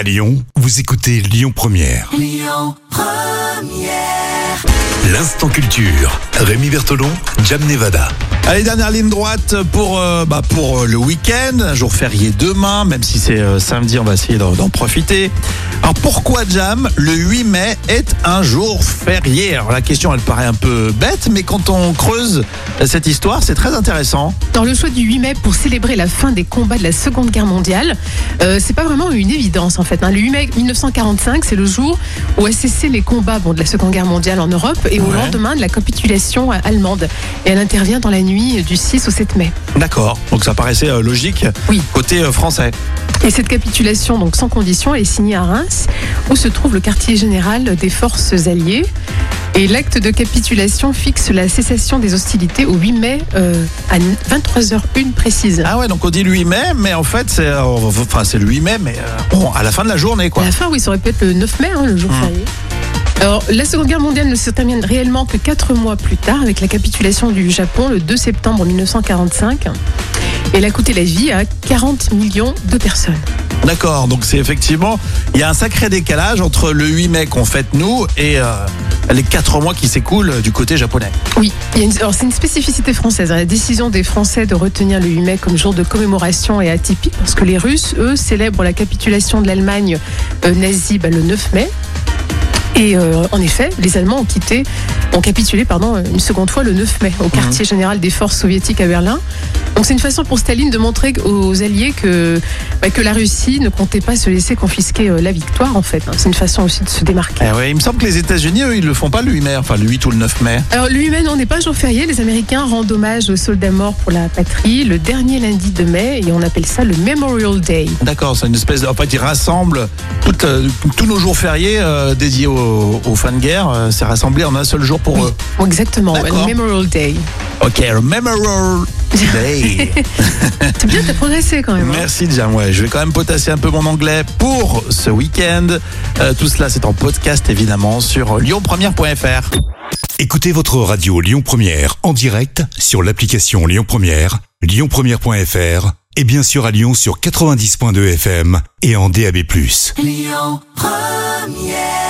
À Lyon, vous écoutez Lyon Première. L'instant culture. Rémi Bertolon, Jam Nevada. Allez, dernière ligne droite pour, euh, bah, pour euh, le week-end, un jour férié demain, même si c'est euh, samedi, on va essayer d'en d'en profiter. Alors pourquoi Jam, le 8 mai est un jour férié Alors la question, elle paraît un peu bête, mais quand on creuse cette histoire, c'est très intéressant. Dans le choix du 8 mai pour célébrer la fin des combats de la Seconde Guerre mondiale, euh, c'est pas vraiment une évidence en fait. hein. Le 8 mai 1945, c'est le jour où a cessé les combats bon, de la Seconde Guerre mondiale en Europe et au lendemain de la capitulation allemande. Et elle intervient dans la nuit du 6 au 7 mai. D'accord, donc ça paraissait euh, logique Oui. côté euh, français. Et cette capitulation, donc sans condition, elle est signée à Reims, où se trouve le quartier général des forces alliées. Et l'acte de capitulation fixe la cessation des hostilités au 8 mai euh, à 23h01 précise. Ah ouais, donc on dit le 8 mai, mais en fait c'est enfin, le 8 mai, mais euh, bon, à la fin de la journée quoi. À la fin, oui, ça aurait pu être le 9 mai, hein, le jour Mmh. férié. Alors, la Seconde Guerre mondiale ne se termine réellement que quatre mois plus tard, avec la capitulation du Japon le 2 septembre 1945. Et elle a coûté la vie à 40 millions de personnes. D'accord, donc c'est effectivement, il y a un sacré décalage entre le 8 mai qu'on fête nous et euh, les 4 mois qui s'écoulent du côté japonais. Oui, c'est une spécificité française. hein. La décision des Français de retenir le 8 mai comme jour de commémoration est atypique parce que les Russes, eux, célèbrent la capitulation de l'Allemagne euh, nazie bah, le 9 mai. Et euh, en effet, les Allemands ont quitté, ont capitulé pardon, une seconde fois le 9 mai au quartier général des forces soviétiques à Berlin. Donc c'est une façon pour Staline de montrer aux Alliés que, bah, que la Russie ne comptait pas se laisser confisquer euh, la victoire en fait. hein. C'est une façon aussi de se démarquer. Eh ouais, il me semble que les États-Unis, eux, ils le font pas le 8 mai, enfin le 8 ou le 9 mai. Alors le 8 mai, non, n'est pas un jour férié. Les Américains rendent hommage aux soldats morts pour la patrie le dernier lundi de mai et on appelle ça le Memorial Day. D'accord, c'est une espèce de. En fait, ils rassemblent toutes, euh, tous nos jours fériés euh, dédiés aux, aux fans de guerre. euh, c'est rassemblé en un seul jour pour eux. Exactement, le Memorial Day. Ok, le Memorial Day. C'est bien, t'as progressé quand même. hein. Merci Jam, ouais, je vais quand même potasser un peu mon anglais pour ce week-end. Euh, tout cela, c'est en podcast évidemment sur lyonpremière.fr. Écoutez votre radio Lyon Première en direct sur l'application Lyon Première, lyonpremière.fr et bien sûr à Lyon sur 90.2 FM et en DAB+. Lyon Première